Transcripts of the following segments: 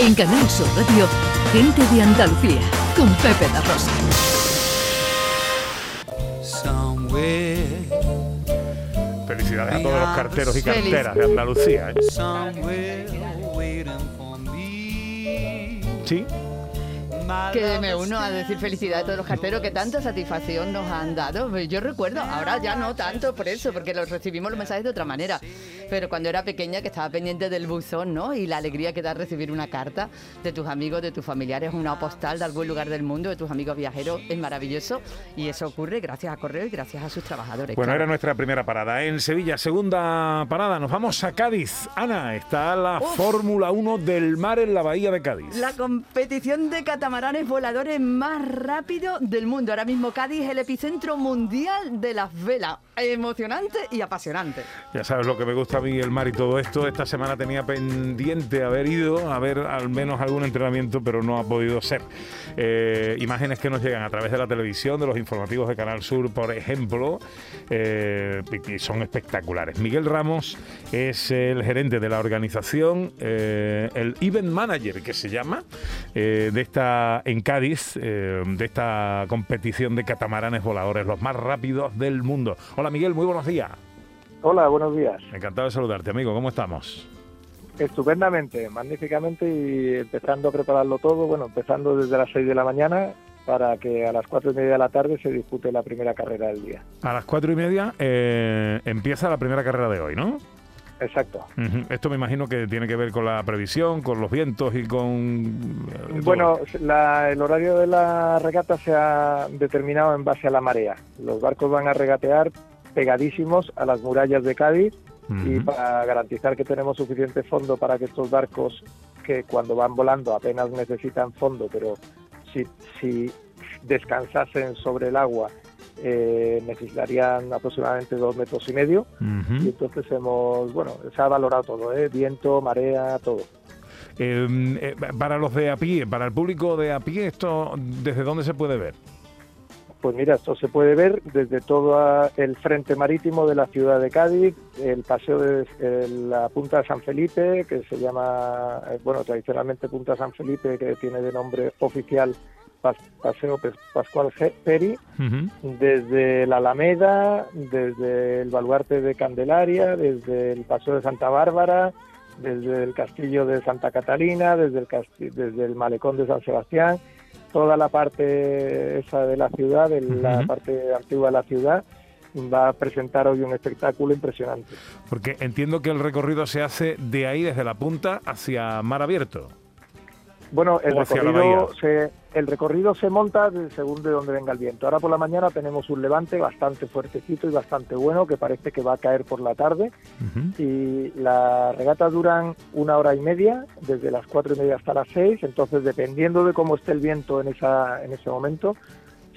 En Canal Sur Radio, Gente de Andalucía, con Pepe La Rosa. Felicidades a todos los carteros y carteras de Andalucía. ¿eh? Sí. Que me uno a decir felicidades a todos los carteros que tanta satisfacción nos han dado. Yo recuerdo, ahora ya no tanto por eso, porque los recibimos los mensajes de otra manera. Pero cuando era pequeña, que estaba pendiente del buzón, ¿no? Y la alegría que da recibir una carta de tus amigos, de tus familiares, una postal de algún lugar del mundo, de tus amigos viajeros, es maravilloso. Y eso ocurre gracias a Correo y gracias a sus trabajadores. Bueno, claro. era nuestra primera parada. En Sevilla, segunda parada. Nos vamos a Cádiz. Ana, está la Fórmula 1 del mar en la bahía de Cádiz. La competición de catamaranes voladores más rápido del mundo. Ahora mismo Cádiz es el epicentro mundial de las velas. Emocionante y apasionante. Ya sabes lo que me gusta mí el mar y todo esto. Esta semana tenía pendiente haber ido a ver al menos algún entrenamiento, pero no ha podido ser. Eh, imágenes que nos llegan a través de la televisión, de los informativos de Canal Sur, por ejemplo, eh, son espectaculares. Miguel Ramos es el gerente de la organización, eh, el event manager que se llama, de esta en Cádiz, de esta competición de catamaranes voladores, los más rápidos del mundo. Hola Miguel, muy buenos días. Hola, buenos días. Encantado de saludarte, amigo. ¿Cómo estamos? Estupendamente, magníficamente y empezando a prepararlo todo, bueno, empezando desde las 6 de la mañana para que a las cuatro y media de la tarde se dispute la primera carrera del día. A las cuatro y media eh, empieza la primera carrera de hoy, ¿no? Exacto. Esto me imagino que tiene que ver con la previsión, con los vientos y con... eh. Bueno, la- el horario de la regata se ha determinado en base a la marea. Los barcos van a regatear pegadísimos a las murallas de Cádiz y para garantizar que tenemos suficiente fondo para que estos barcos que cuando van volando apenas necesitan fondo, pero si, si descansasen sobre el agua eh, necesitarían aproximadamente dos metros y medio y entonces hemos, bueno, se ha valorado todo, ¿eh? viento, marea, todo. Eh, eh, para los de a pie, para el público de a pie, ¿esto desde dónde se puede ver? Pues mira, esto se puede ver desde todo el frente marítimo de la ciudad de Cádiz, el paseo de eh, la Punta de San Felipe, que se llama, eh, bueno, tradicionalmente Punta San Felipe, que tiene de nombre oficial Pas- Paseo Pascual Peri, desde la Alameda, desde el Baluarte de Candelaria, desde el Paseo de Santa Bárbara, desde el Castillo de Santa Catalina, desde el, desde el Malecón de San Sebastián, toda la parte esa de la ciudad, de la parte antigua de la ciudad, va a presentar hoy un espectáculo impresionante. Porque entiendo que el recorrido se hace de ahí, desde la punta, hacia mar abierto. Bueno, el recorrido, se, el recorrido se monta de- según de donde venga el viento. Ahora por la mañana tenemos un levante bastante fuertecito y bastante bueno que parece que va a caer por la tarde. Y las regatas duran una hora y media, desde las cuatro y media hasta las seis, entonces dependiendo de cómo esté el viento en, esa, en ese momento,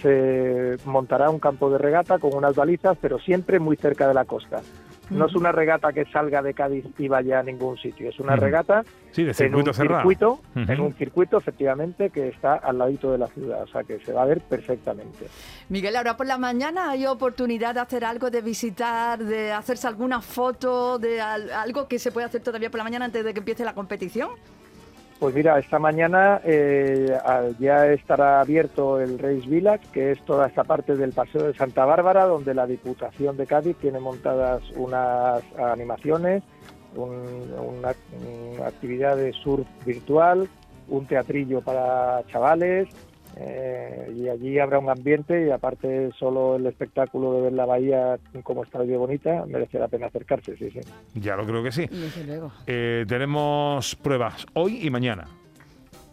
se montará un campo de regata con unas balizas, pero siempre muy cerca de la costa. No es una regata que salga de Cádiz y vaya a ningún sitio, es una regata Sí, de en circuito un cerrado. circuito, Ujú. en un circuito efectivamente que está al ladito de la ciudad, o sea que se va a ver perfectamente. Miguel, ahora por la mañana hay oportunidad de hacer algo, de visitar, de hacerse alguna foto, de al- algo que se puede hacer todavía por la mañana antes de que empiece la competición. Pues mira, esta mañana eh, ya estará abierto el Reis Village, que es toda esta parte del Paseo de Santa Bárbara, donde la Diputación de Cádiz tiene montadas unas animaciones, un- una actividad de surf virtual, un teatrillo para chavales, eh, y allí habrá un ambiente y aparte solo el espectáculo de ver la bahía como está de bonita, merece la pena acercarse, sí, sí. Ya lo creo que sí. Desde luego. Eh, tenemos pruebas hoy y mañana.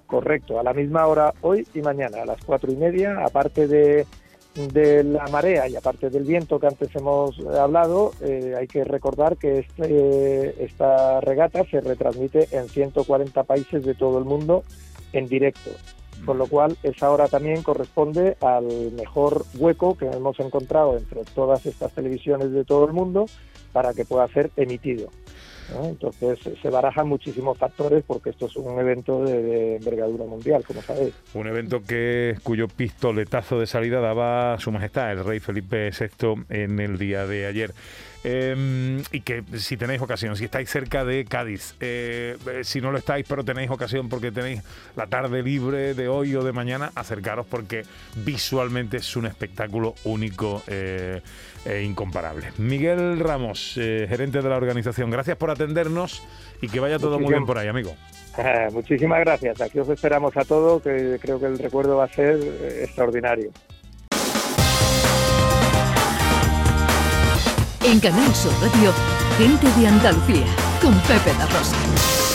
Correcto, a la misma hora hoy y mañana, a las cuatro y media, aparte de, de la marea y aparte del viento que antes hemos hablado, eh, hay que recordar que este, esta regata se retransmite en 140 países de todo el mundo en directo, con lo cual esa hora también corresponde al mejor hueco que hemos encontrado entre todas estas televisiones de todo el mundo para que pueda ser emitido. Entonces se barajan muchísimos factores porque esto es un evento de, envergadura mundial, como sabéis. Un evento que cuyo pistoletazo de salida daba su majestad, el rey Felipe VI, en el día de ayer. Em, y que si tenéis ocasión, si estáis cerca de Cádiz, eh, eh, si no lo estáis, pero tenéis ocasión porque tenéis la tarde libre de hoy o de mañana, acercaros porque visualmente es un espectáculo único eh, e incomparable. Miguel Ramos, gerente de la organización, gracias por atendernos y que vaya todo muy bien por ahí, amigo. Muchísimas gracias. Aquí os esperamos a todos, que creo que el recuerdo va a ser extraordinario. En Canal Sur Radio, gente de Andalucía, con Pepe La Rosa.